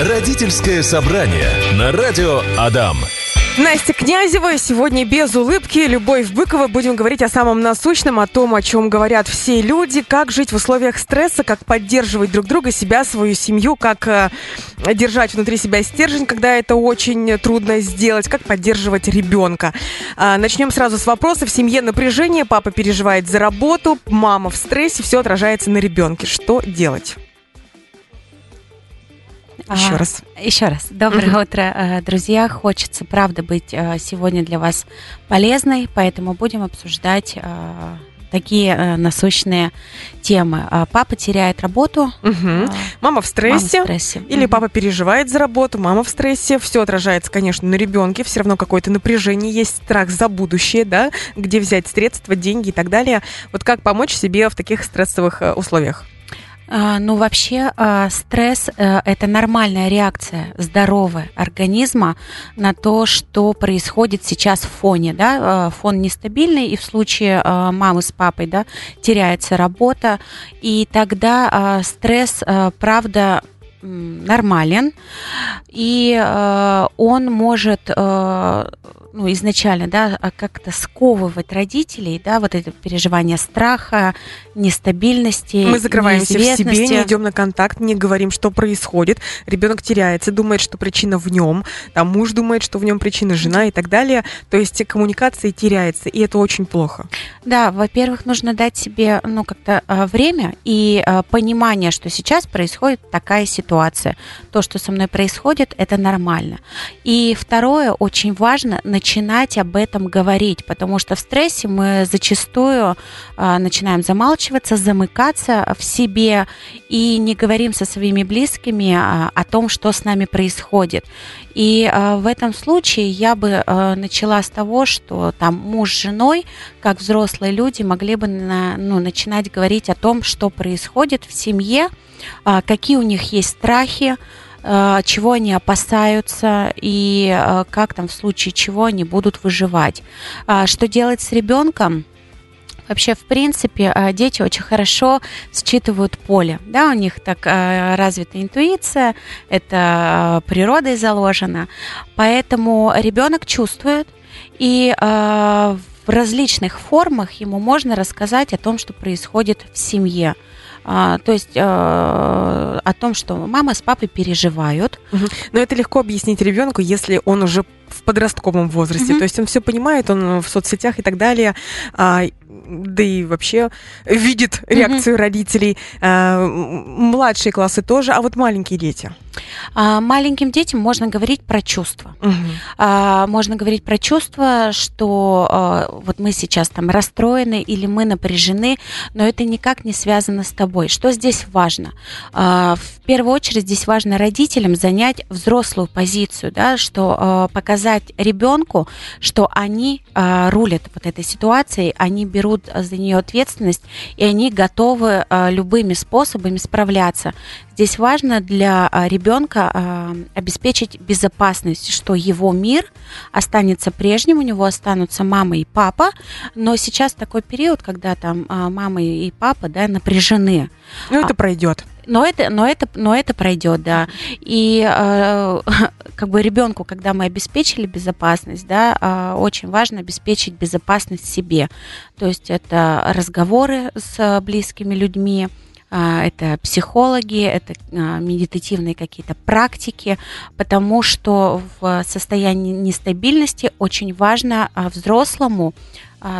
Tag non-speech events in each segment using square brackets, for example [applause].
Родительское собрание на радио Адам. Настя Князева. Сегодня без улыбки. Любовь Быкова. Будем говорить о самом насущном, о том, о чем говорят все люди, как жить в условиях стресса, как поддерживать друг друга, себя, свою семью, как э, держать внутри себя стержень, когда это очень трудно сделать, как поддерживать ребенка. Э, начнем сразу с вопроса. В семье напряжение, папа переживает за работу, мама в стрессе, все отражается на ребенке. Что делать? Еще А, раз. Еще раз. Доброе утро, э, друзья. Хочется, правда, быть э, сегодня для вас полезной, поэтому будем обсуждать э, такие э, насущные темы. А, Папа теряет работу. Мгм. а, Мама в стрессе. Мама в стрессе. Или Мгм. папа переживает за работу, мама в стрессе, все отражается, конечно, на ребенке, все равно какое-то напряжение, есть страх за будущее, да, где взять средства, деньги и так далее. Вот как помочь себе в таких стрессовых условиях? А, Ну, вообще, а, стресс э, – это нормальная реакция здорового организма на то, что происходит сейчас в фоне. Да? А, Фон нестабильный, и в случае мамы с папой да, теряется работа, и тогда стресс, правда, нормален, и э, он может э, ну, изначально да, а, как-то сковывать родителей, да, вот это переживание страха, нестабильности, Мы закрываемся в себе, не идем на контакт, не говорим, что происходит. Ребенок теряется, думает, что причина в нем, там муж думает, что в нем причина жена и так далее. То есть коммуникация теряется, и это очень плохо. Да, во-первых, нужно дать себе, ну, как-то а, время и а, понимание, что сейчас происходит такая ситуация. То, что со мной происходит, это нормально. И второе, очень важно начинать об этом говорить, потому что в стрессе мы зачастую а, начинаем замалчиваться, замыкаться в себе и не говорим со своими близкими а, о том, что с нами происходит. И а, в этом случае я бы а, начала с того, что там муж с женой, как взрослые люди, могли бы на- ну, начинать говорить о том, что происходит в семье, а, какие у них есть страхи, чего они опасаются и как там в случае чего они будут выживать. Что делать с ребенком? Вообще, в принципе, а, дети очень хорошо считывают поле. Да, у них так а, развита интуиция, это а, природой заложено. Поэтому ребенок чувствует, и в различных формах ему можно рассказать о том, что происходит в семье. А, то есть а, о том, что мама с папой переживают. Но это легко объяснить ребенку, если он уже в подростковом возрасте. Мгм. То есть он все понимает, он в соцсетях и так далее, а, да и вообще видит реакцию родителей. А, младшие классы тоже, а вот маленькие дети. А, маленьким детям можно говорить про чувства. Мгм. А, можно говорить про чувства, что а, вот мы сейчас там расстроены или мы напряжены, но это никак не связано с тобой. Что здесь важно? А, в первую очередь здесь важно родителям занять взрослую позицию, да, что а, показать ребенку, что они а, рулят вот этой ситуацией, они берут за нее ответственность и они готовы а, любыми способами справляться. Здесь важно для а, ребенка обеспечить безопасность, что его мир останется прежним, у него останутся мама и папа, но сейчас такой период, когда там мама и папа да, напряжены. Ну, это А. пройдет. Но это, но это, но это пройдет, да. И э, [laughs] как бы ребенку, когда мы обеспечили безопасность, да, э, очень важно обеспечить безопасность себе. То есть это разговоры с близкими людьми, а, это психологи, это а, медитативные какие-то практики, потому что в состоянии нестабильности очень важно а, взрослому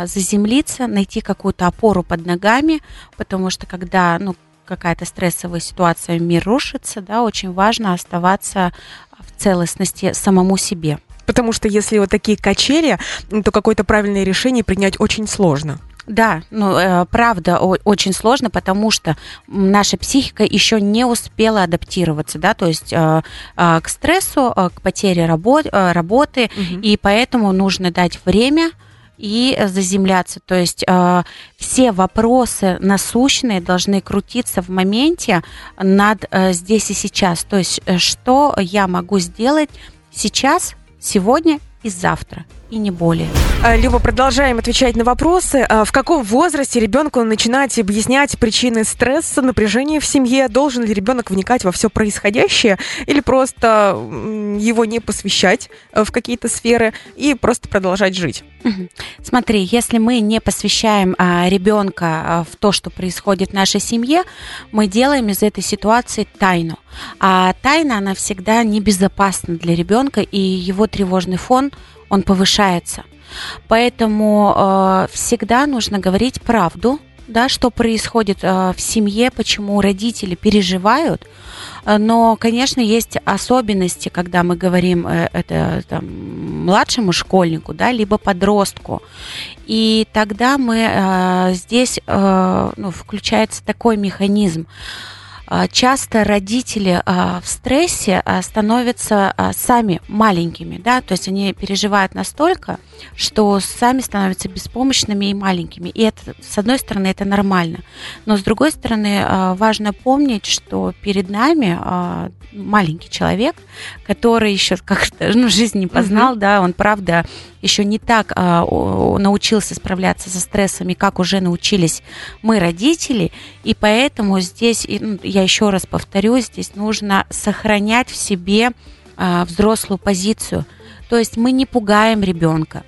заземлиться, найти какую-то опору под ногами, потому что когда ну, какая-то стрессовая ситуация, мир рушится, да, очень важно оставаться в целостности самому себе. Потому что если вот такие качели, то какое-то правильное решение принять очень сложно. Да, ну, э, правда, очень сложно, потому что наша психика еще не успела адаптироваться, да, то есть э, э, к стрессу, к потере рабо- работы, Мгм. и поэтому нужно дать время и э, заземляться. То есть э, все вопросы насущные должны крутиться в моменте над э, здесь и сейчас. То есть э, что я могу сделать сейчас, сегодня и завтра. И не более. А, Люба, продолжаем отвечать на вопросы. А, В каком возрасте ребенку начинать объяснять причины стресса, напряжения в семье? Должен ли ребенок вникать во все происходящее или просто его не посвящать э, в какие-то сферы и просто продолжать жить? Смотри, если мы не посвящаем а, ребенка а, в то, что происходит в нашей семье, мы делаем из этой ситуации тайну. А тайна, она всегда небезопасна для ребенка, и его тревожный фон, он повышается. Поэтому э, всегда нужно говорить правду, да, что происходит э, в семье, почему родители переживают. Э, Но, конечно, есть особенности, когда мы говорим э, это там, младшему школьнику, да, либо подростку. И тогда мы э, здесь э, ну, включается такой механизм. Часто родители а, в стрессе а, становятся а, сами маленькими, да, то есть они переживают настолько, что сами становятся беспомощными и маленькими. И это, с одной стороны, это нормально. Но с другой стороны, а, важно помнить, что перед нами а, маленький человек, который еще как-то ну, жизнь не познал, да, он правда еще не так а, научился справляться со стрессами, как уже научились мы, родители, и поэтому здесь, ну, я еще раз повторюсь, здесь нужно сохранять в себе а, взрослую позицию. То есть мы не пугаем ребенка,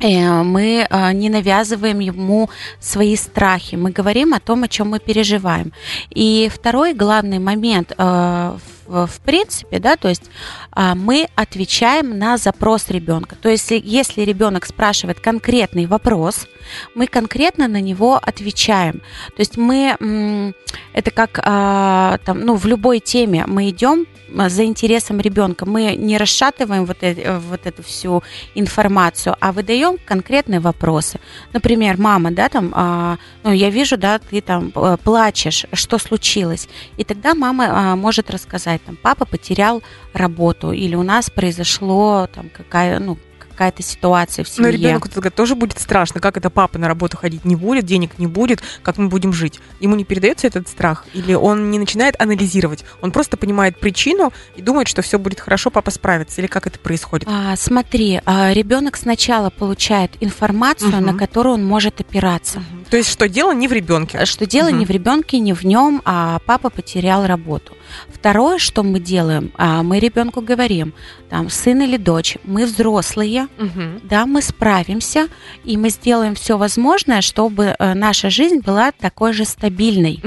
Э, мы а, не навязываем ему свои страхи, мы говорим о том, о чем мы переживаем. И второй главный момент, э, в, принципе, да, то есть а, мы отвечаем на запрос ребенка. То есть если ребенок спрашивает конкретный вопрос, мы конкретно на него отвечаем. То есть мы, это как а, там, ну, в любой теме мы идем а, за интересом ребенка. Мы не расшатываем вот, э- вот эту всю информацию, а выдаем конкретные вопросы. Например, мама, да, там, а, ну, я вижу, да, ты там э, плачешь, что случилось? И тогда мама а, может рассказать, там, папа потерял работу, или у нас произошло там какая, ну, какая-то ситуация в Но семье. ребенку тогда тоже будет страшно, как это папа на работу ходить не будет, денег не будет, как мы будем жить. Ему не передается этот страх? Или он не начинает анализировать? Он просто понимает причину и думает, что все будет хорошо, папа справится? Или как это происходит? А, смотри, а, ребенок сначала получает информацию, Мгм. на которую он может опираться. То есть, что дело не в ребенке? Что дело Мгм. не в ребенке, не в нем, а папа потерял работу. Второе, что мы делаем, а, мы ребенку говорим, там, сын или дочь, мы взрослые, Мгм. да, мы справимся, и мы сделаем все возможное, чтобы э, наша жизнь была такой же стабильной.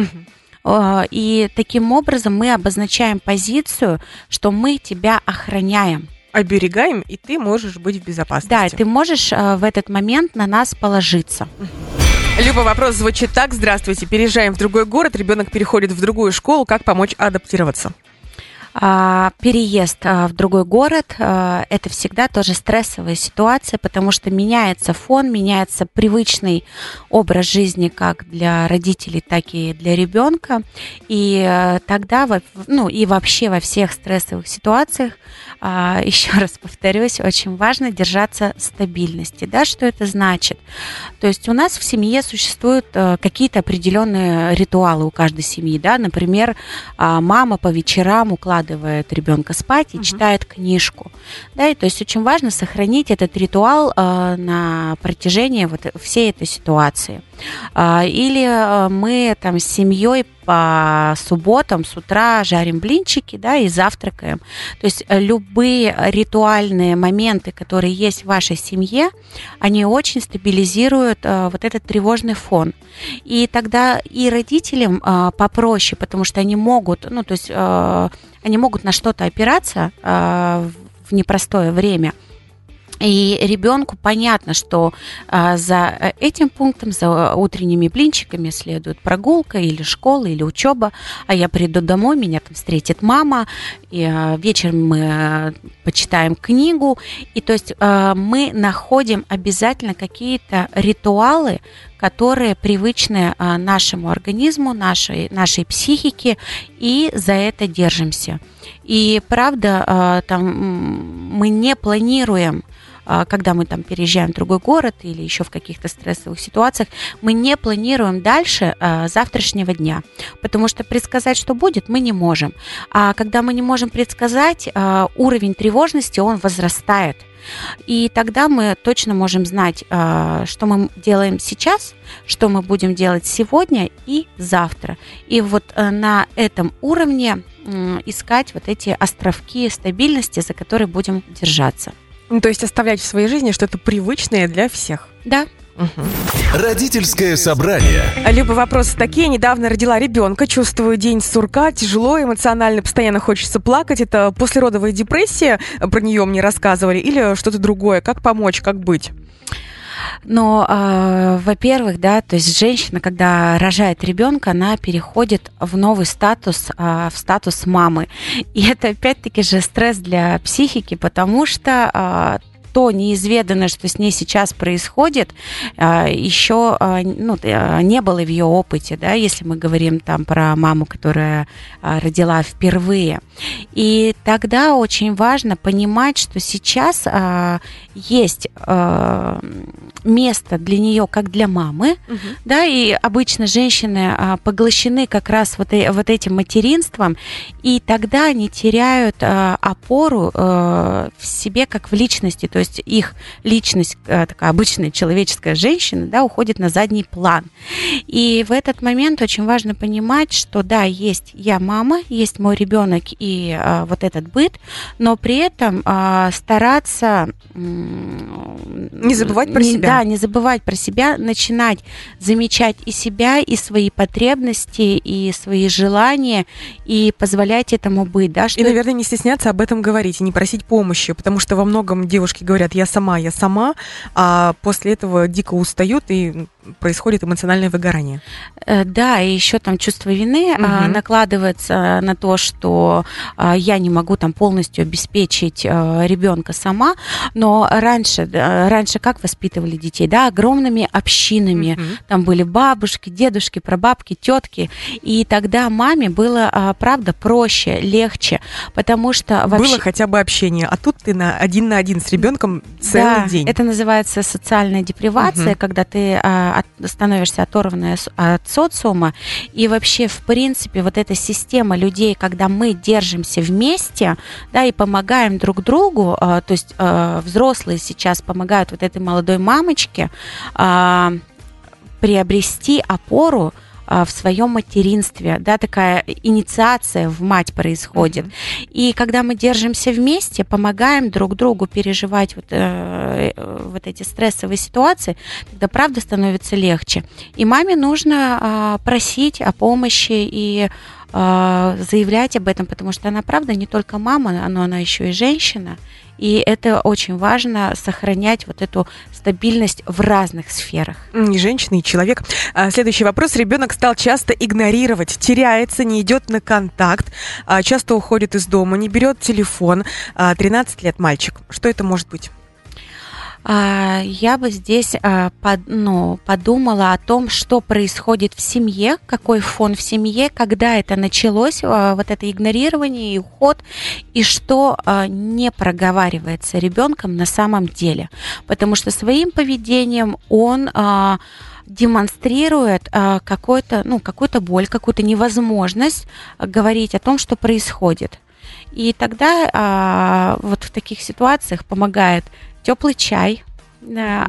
Э, И таким образом мы обозначаем позицию, что мы тебя охраняем. Оберегаем, и ты можешь быть в безопасности. Да, ты можешь э, в этот момент на нас положиться. Люба, вопрос звучит так. Здравствуйте, переезжаем в другой город, ребенок переходит в другую школу. Как помочь адаптироваться? А, Переезд а, в другой город а, – это всегда тоже стрессовая ситуация, потому что меняется фон, меняется привычный образ жизни как для родителей, так и для ребенка. И а, тогда, ну и вообще во всех стрессовых ситуациях, [laughs] еще раз повторюсь, очень важно держаться стабильности. Да, что это значит? То есть у нас в семье существуют э, какие-то определенные ритуалы у каждой семьи, да, например, мама по вечерам укладывает ребенка спать и Мгм. читает книжку, да, и то есть очень важно сохранить этот ритуал э, на протяжении вот всей этой ситуации. А, Или э, мы там с семьей по субботам с утра жарим блинчики, да, и завтракаем. То есть э, любые ритуальные моменты, которые есть в вашей семье, они очень стабилизируют э, вот этот тревожный фон. И тогда и родителям э, попроще, потому что они могут, ну, то есть э, они могут на что-то опираться в непростое время. И ребенку понятно, что а, за э, этим пунктом, за утренними блинчиками следует прогулка или школа, или учеба, а я приду домой, меня там встретит мама, и а, вечером мы а, почитаем книгу, и то есть а, мы находим обязательно какие-то ритуалы, которые привычны а, нашему организму, нашей, нашей психике, и за это держимся. И правда, а, там мы не планируем когда мы там переезжаем в другой город или еще в каких-то стрессовых ситуациях, мы не планируем дальше а, завтрашнего дня, потому что предсказать, что будет, мы не можем. А когда мы не можем предсказать, а, уровень тревожности, он возрастает. И тогда мы точно можем знать, что мы делаем сейчас, что мы будем делать сегодня и завтра. И вот на этом уровне искать вот эти островки стабильности, за которые будем держаться. Ну, то есть оставлять в своей жизни что-то привычное для всех. Да. Угу. Родительское собрание. Либо вопросы такие. Недавно родила ребенка, чувствую день сурка, тяжело, эмоционально, постоянно хочется плакать. Это послеродовая депрессия, про нее мне рассказывали, или что-то другое. Как помочь, как быть? Но, э, во-первых, да, то есть женщина, когда рожает ребенка, она переходит в новый статус, э, в статус мамы. И это опять-таки же стресс для психики, потому что э, то неизведанное, что с ней сейчас происходит, еще ну, не было в ее опыте, да, если мы говорим там про маму, которая родила впервые. И тогда очень важно понимать, что сейчас есть место для нее как для мамы, угу. да, и обычно женщины поглощены как раз вот, вот этим материнством, и тогда они теряют опору в себе как в личности, то есть их личность, э, такая обычная человеческая женщина, да, уходит на задний план. И в этот момент очень важно понимать, что да, есть я мама, есть мой ребенок и а, вот этот быт, но при этом а, стараться не забывать про не, себя. Да, не забывать про себя, начинать замечать и себя, и свои потребности, и свои желания, и позволять этому быть, да. Что... И, наверное, не стесняться об этом говорить и не просить помощи, потому что во многом девушки говорят говорят, я сама, я сама, а после этого дико устают и происходит эмоциональное выгорание. Э, да, и еще там чувство вины угу. накладывается на то, что а, я не могу там полностью обеспечить а, ребенка сама, но раньше, раньше как воспитывали детей, да, огромными общинами, угу. там были бабушки, дедушки, прабабки, тетки, и тогда маме было, правда, проще, легче, потому что вообще... Было хотя бы общение, а тут ты на один на один с ребенком целый да, день. это называется социальная депривация, угу. когда ты от, становишься оторванной от социума. И вообще, в принципе, вот эта система людей, когда мы держимся вместе, да, и помогаем друг другу, а, то есть а, взрослые сейчас помогают вот этой молодой мамочке а, приобрести опору, в своем материнстве, да, такая инициация в мать происходит. Mm-hmm. И когда мы держимся вместе, помогаем друг другу переживать вот, э, вот эти стрессовые ситуации, тогда правда становится легче. И маме нужно э, просить о помощи и э, заявлять об этом, потому что она правда не только мама, но она еще и женщина. И это очень важно сохранять вот эту стабильность в разных сферах. И женщина, и человек. А, следующий вопрос. Ребенок стал часто игнорировать, теряется, не идет на контакт, а, часто уходит из дома, не берет телефон. 13 а, лет мальчик. Что это может быть? А, я бы здесь а, ну, подумала о том, что происходит в семье, какой фон в семье, когда это началось, а, вот это игнорирование и уход, и что не проговаривается ребенком на самом деле. Потому что своим поведением он демонстрирует а, какой-то, ну, какую-то боль, какую-то невозможность говорить о том, что происходит. И тогда а, вот в таких ситуациях помогает теплый чай,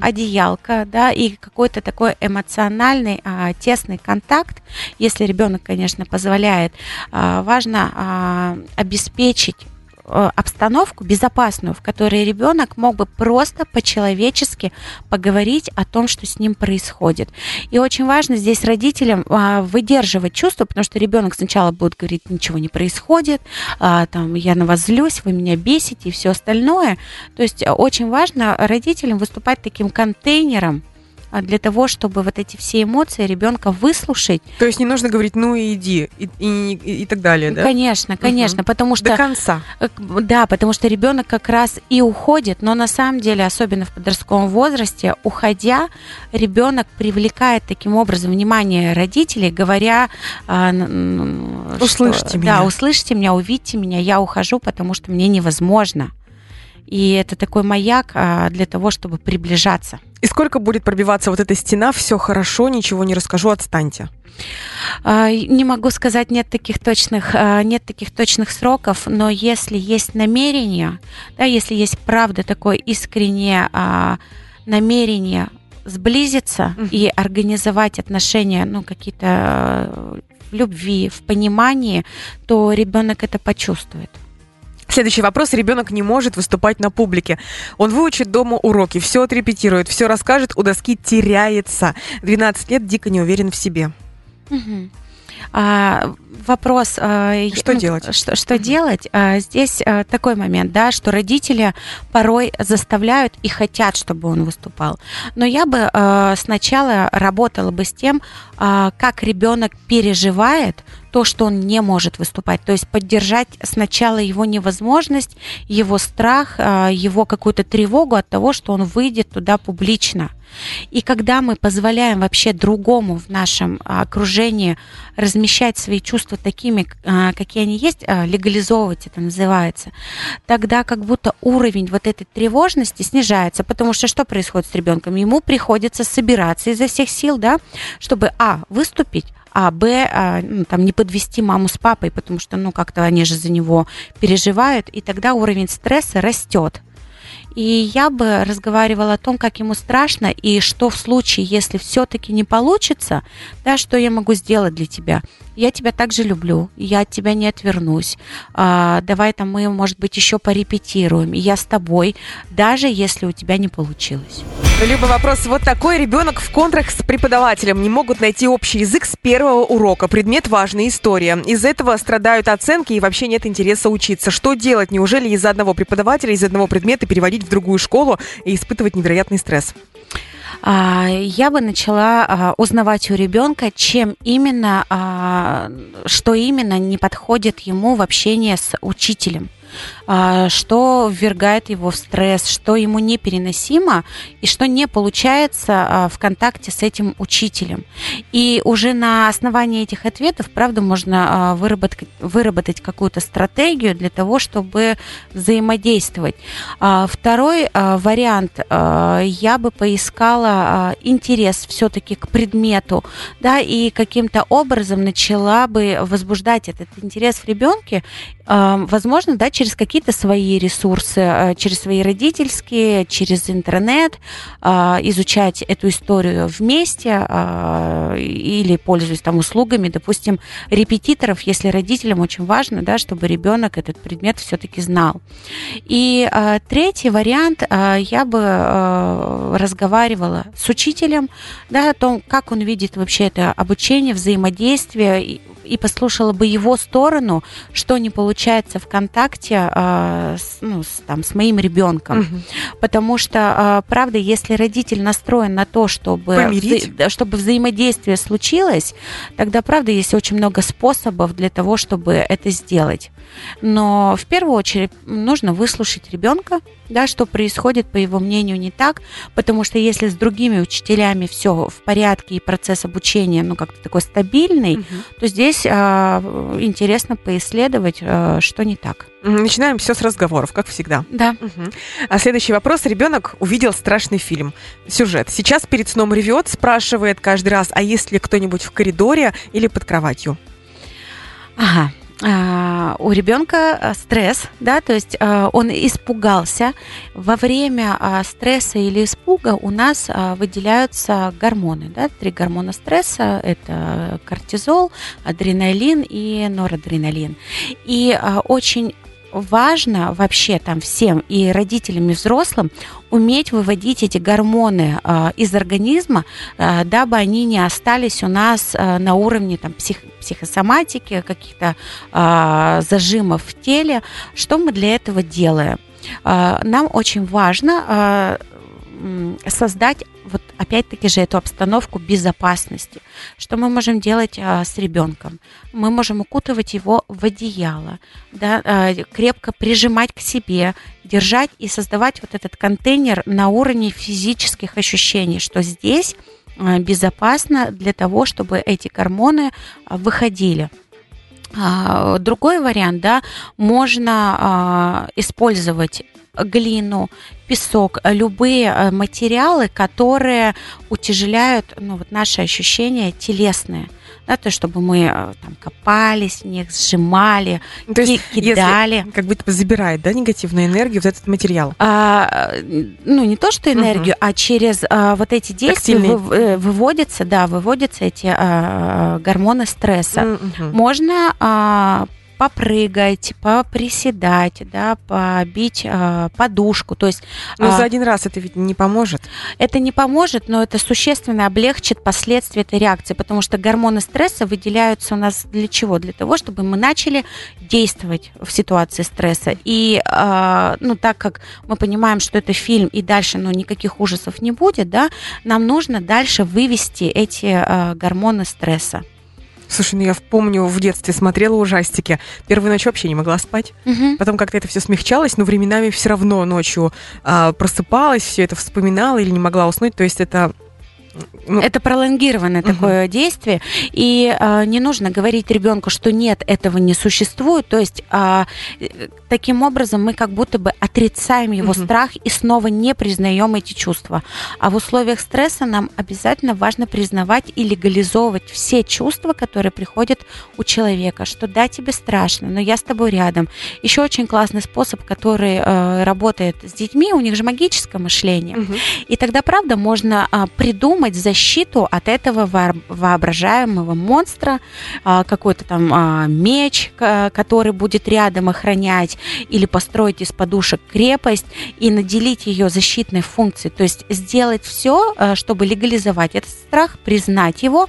одеялка, да, и какой-то такой эмоциональный а, тесный контакт, если ребенок, конечно, позволяет, а, важно а, обеспечить Э, обстановку безопасную, в которой ребенок мог бы просто по-человечески поговорить о том, что с ним происходит. И очень важно здесь родителям а, выдерживать чувства, потому что ребенок сначала будет говорить, ничего не происходит, а, там, я на вас злюсь, вы меня бесите и все остальное. То есть э, очень важно родителям выступать таким контейнером, для того, чтобы вот эти все эмоции ребенка выслушать. То есть не нужно говорить, ну и иди, и, и, и так далее, да? Конечно, конечно, угу. потому что... До конца. Э, да, потому что ребенок как раз и уходит, но на самом деле, особенно в подростковом возрасте, уходя, ребенок привлекает таким образом внимание родителей, говоря... А, услышьте что, меня. Да, услышьте меня, увидьте меня, я ухожу, потому что мне невозможно. И это такой маяк а, для того, чтобы приближаться. И сколько будет пробиваться вот эта стена? Все хорошо, ничего не расскажу, отстаньте. А, не могу сказать, нет таких точных, а, нет таких точных сроков, но если есть намерение, да, если есть правда такое искреннее намерение сблизиться и организовать отношения, ну, какие-то в любви, в понимании, то ребенок это почувствует. Следующий вопрос. Ребенок не может выступать на публике. Он выучит дома уроки, все отрепетирует, все расскажет, у доски теряется. 12 лет дико не уверен в себе. Угу. А, вопрос, а, что ну, делать? Что, что mm делать? А, здесь а, такой момент, да, что родители порой заставляют и хотят, чтобы он выступал. Но я бы а, сначала работала бы с тем, как ребенок переживает то, что он не может выступать. То есть поддержать сначала его невозможность, его страх, а, его какую-то тревогу от того, что он выйдет туда публично. И когда мы позволяем вообще другому в нашем окружении размещать свои чувства такими, а, какие они есть, а, легализовывать это называется, тогда как будто уровень вот этой тревожности снижается, потому что что происходит с ребенком? Ему приходится собираться изо всех сил, да, чтобы, а, выступить, а Б, а, ну, там, не подвести маму с папой, потому что, ну, как-то они же за него переживают, и тогда уровень стресса растет. И я бы разговаривала о том, как ему страшно, и что в случае, если все-таки не получится, да, что я могу сделать для тебя. Я тебя также люблю, я от тебя не отвернусь. А, давай там мы, может быть, еще порепетируем. Я с тобой, даже если у тебя не получилось. Либо вопрос вот такой. Ребенок в контрах с преподавателем не могут найти общий язык с первого урока. Предмет важная история. Из этого страдают оценки и вообще нет интереса учиться. Что делать? Неужели из одного преподавателя, из одного предмета переводить в другую школу и испытывать невероятный стресс? А, я бы начала а, узнавать у ребенка, чем именно, а, что именно не подходит ему в общении с учителем. А, что ввергает его в стресс, что ему непереносимо и что не получается а, в контакте с этим учителем. И уже на основании этих ответов, правда, можно а, выработать, выработать какую-то стратегию для того, чтобы взаимодействовать. Второй вариант, я бы поискала интерес все-таки к предмету, да, и каким-то образом начала бы возбуждать этот интерес в ребенке, возможно, да, через какие какие-то свои ресурсы, э, через свои родительские, через интернет, э, изучать эту историю вместе э, или пользуясь там услугами, допустим, репетиторов, если родителям очень важно, да, чтобы ребенок этот предмет все-таки знал. И третий вариант, я бы разговаривала с учителем, да, о том, как он видит вообще это обучение, взаимодействие, и послушала бы его сторону, что не получается в контакте э, с, ну, с, там, с моим ребенком. Угу. Потому что, э, правда, если родитель настроен на то, чтобы, вза- чтобы взаимодействие случилось, тогда, правда, есть очень много способов для того, чтобы это сделать. Но в первую очередь нужно выслушать ребенка, да, что происходит, по его мнению, не так, потому что если с другими учителями все в порядке и процесс обучения, ну, как-то такой стабильный, угу. то здесь а, интересно поисследовать, а, что не так. Начинаем все с разговоров, как всегда. Да. Угу. А следующий вопрос. Ребенок увидел страшный фильм. Сюжет. Сейчас перед сном ревет, спрашивает каждый раз, а есть ли кто-нибудь в коридоре или под кроватью? Ага. А, у ребенка а, стресс, да, то есть а, он испугался. Во время стресса или испуга у нас выделяются гормоны, да, три гормона стресса, это кортизол, адреналин и норадреналин. И очень важно вообще там всем и родителям и взрослым уметь выводить эти гормоны э, из организма, э, дабы они не остались у нас э, на уровне там псих, психосоматики, каких-то э, зажимов в теле. Что мы для этого делаем? Э, нам очень важно э, создать вот опять-таки же эту обстановку безопасности. Что мы можем делать а, с ребенком? Мы можем укутывать его в одеяло, да, а, крепко прижимать к себе, держать и создавать вот этот контейнер на уровне физических ощущений, что здесь безопасно для того, чтобы эти гормоны а, выходили. А, другой вариант, да, можно а, использовать глину, песок, любые э, материалы, которые утяжеляют ну, вот наши ощущения телесные. Да, то, чтобы мы э, там копались в них, сжимали, ну, то есть, кидали. Если, как будто бы забирает, да, негативную энергию, вот этот материал? А, ну, не то, что энергию, угу. а через а, вот эти действия вы, э, выводятся, да, выводятся эти а, гормоны стресса. Угу. Можно а, попрыгать, поприседать, да, побить э, подушку. То есть, но э, за один раз это ведь не поможет. Это не поможет, но это существенно облегчит последствия этой реакции, потому что гормоны стресса выделяются у нас для чего? Для того, чтобы мы начали действовать в ситуации стресса. И, э, ну, так как мы понимаем, что это фильм и дальше, ну, никаких ужасов не будет, да, нам нужно дальше вывести эти э, гормоны стресса. Слушай, ну я помню, в детстве смотрела ужастики. Первую ночь вообще не могла спать. Угу. Потом как-то это все смягчалось, но временами все равно ночью а, просыпалась, все это вспоминала или не могла уснуть. То есть это ну, это пролонгированное угу. такое действие, и э, не нужно говорить ребенку, что нет, этого не существует. То есть э, таким образом мы как будто бы отрицаем его угу. страх и снова не признаем эти чувства. А в условиях стресса нам обязательно важно признавать и легализовывать все чувства, которые приходят у человека, что да, тебе страшно, но я с тобой рядом. Еще очень классный способ, который э, работает с детьми, у них же магическое мышление. Угу. И тогда, правда, можно э, придумать защиту от этого воображаемого монстра, а, какой-то там а, меч, который будет рядом охранять, или построить из подушек крепость и наделить ее защитной функцией. То есть сделать все, а, чтобы легализовать этот страх, признать его,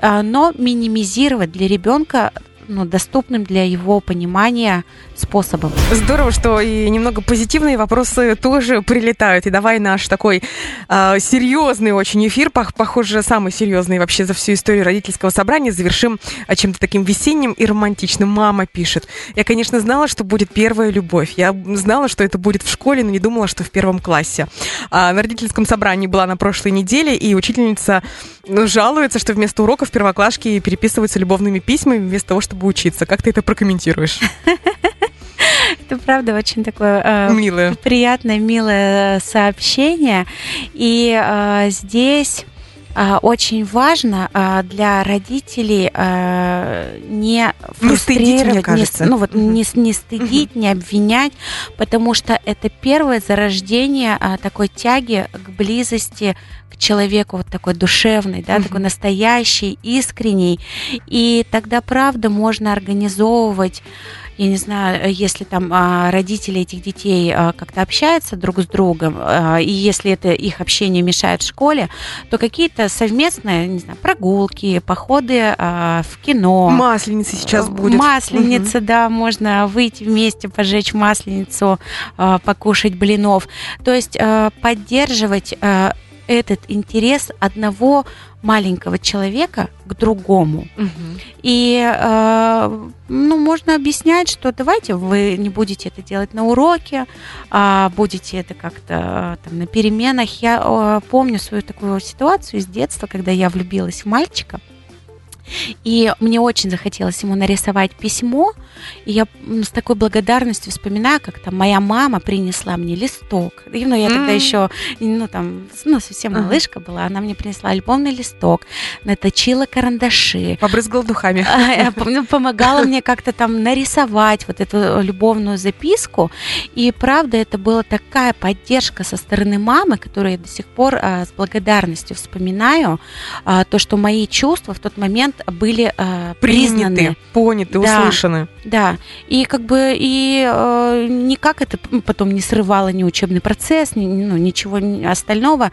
но минимизировать для ребенка ну, доступным для его понимания способом. Здорово, что и немного позитивные вопросы тоже прилетают. И давай наш такой э, серьезный очень эфир, похоже, самый серьезный вообще за всю историю родительского собрания, завершим чем-то таким весенним и романтичным. Мама пишет. Я, конечно, знала, что будет первая любовь. Я знала, что это будет в школе, но не думала, что в первом классе. А на родительском собрании была на прошлой неделе, и учительница ну, жалуется, что вместо уроков первоклашки переписываются любовными письмами вместо того, чтобы учиться. Как ты это прокомментируешь? [laughs] Это правда очень такое э, милое. приятное, милое сообщение. И э, здесь очень важно э, для родителей э, не фрустрировать, не, стыдить, не, ну вот не, не стыдить, не обвинять, потому что это первое зарождение такой тяги к близости к человеку вот такой душевный, да, такой настоящий, искренний, и тогда правда можно организовывать я не знаю, э, если там а, родители этих детей а, как-то общаются друг с другом, а, и если это их общение мешает в школе, то какие-то совместные, не знаю, прогулки, походы в кино. Масленица сейчас э, будет. Масленица, угу. да, можно выйти вместе, пожечь масленицу, покушать блинов. То есть поддерживать этот интерес одного маленького человека к другому. Угу. И э, ну, можно объяснять, что давайте вы не будете это делать на уроке, а будете это как-то там на переменах. Я э, помню свою такую ситуацию из детства, когда я влюбилась в мальчика. И мне очень захотелось ему нарисовать письмо. И я с такой благодарностью вспоминаю, как там моя мама принесла мне листок. И, ну, я mm-hmm. тогда еще, ну, там, ну, совсем малышка uh-huh. была. Она мне принесла альбомный листок, наточила карандаши. Побрызгала духами. А, ну, помогала мне как-то там нарисовать вот эту любовную записку. И, правда, это была такая поддержка со стороны мамы, которую я до сих пор а, с благодарностью вспоминаю. А, то, что мои чувства в тот момент были э, признаны, Приняты, поняты, да, услышаны. Да, и как бы и э, никак это потом не срывало ни учебный процесс, ни, ну, ничего остального.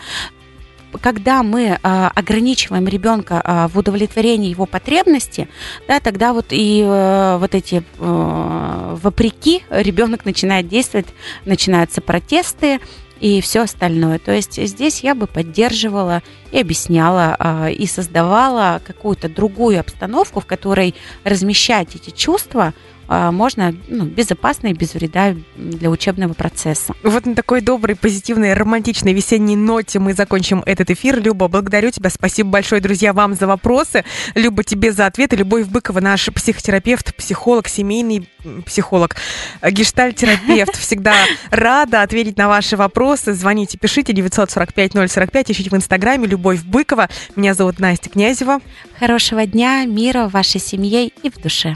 Когда мы э, ограничиваем ребенка э, в удовлетворении его потребности, да, тогда вот и э, вот эти э, вопреки ребенок начинает действовать, начинаются протесты и все остальное. То есть здесь я бы поддерживала и объясняла, а, и создавала какую-то другую обстановку, в которой размещать эти чувства – можно ну, безопасно и без вреда для учебного процесса. Вот на такой доброй, позитивной, романтичной весенней ноте мы закончим этот эфир. Люба, благодарю тебя. Спасибо большое, друзья, вам за вопросы. Люба, тебе за ответы. Любовь Быкова, наш психотерапевт, психолог, семейный психолог, гештальтерапевт. [laughs] Всегда рада ответить на ваши вопросы. Звоните, пишите 945-045, ищите в Инстаграме Любовь Быкова. Меня зовут Настя Князева. Хорошего дня, мира в вашей семье и в душе.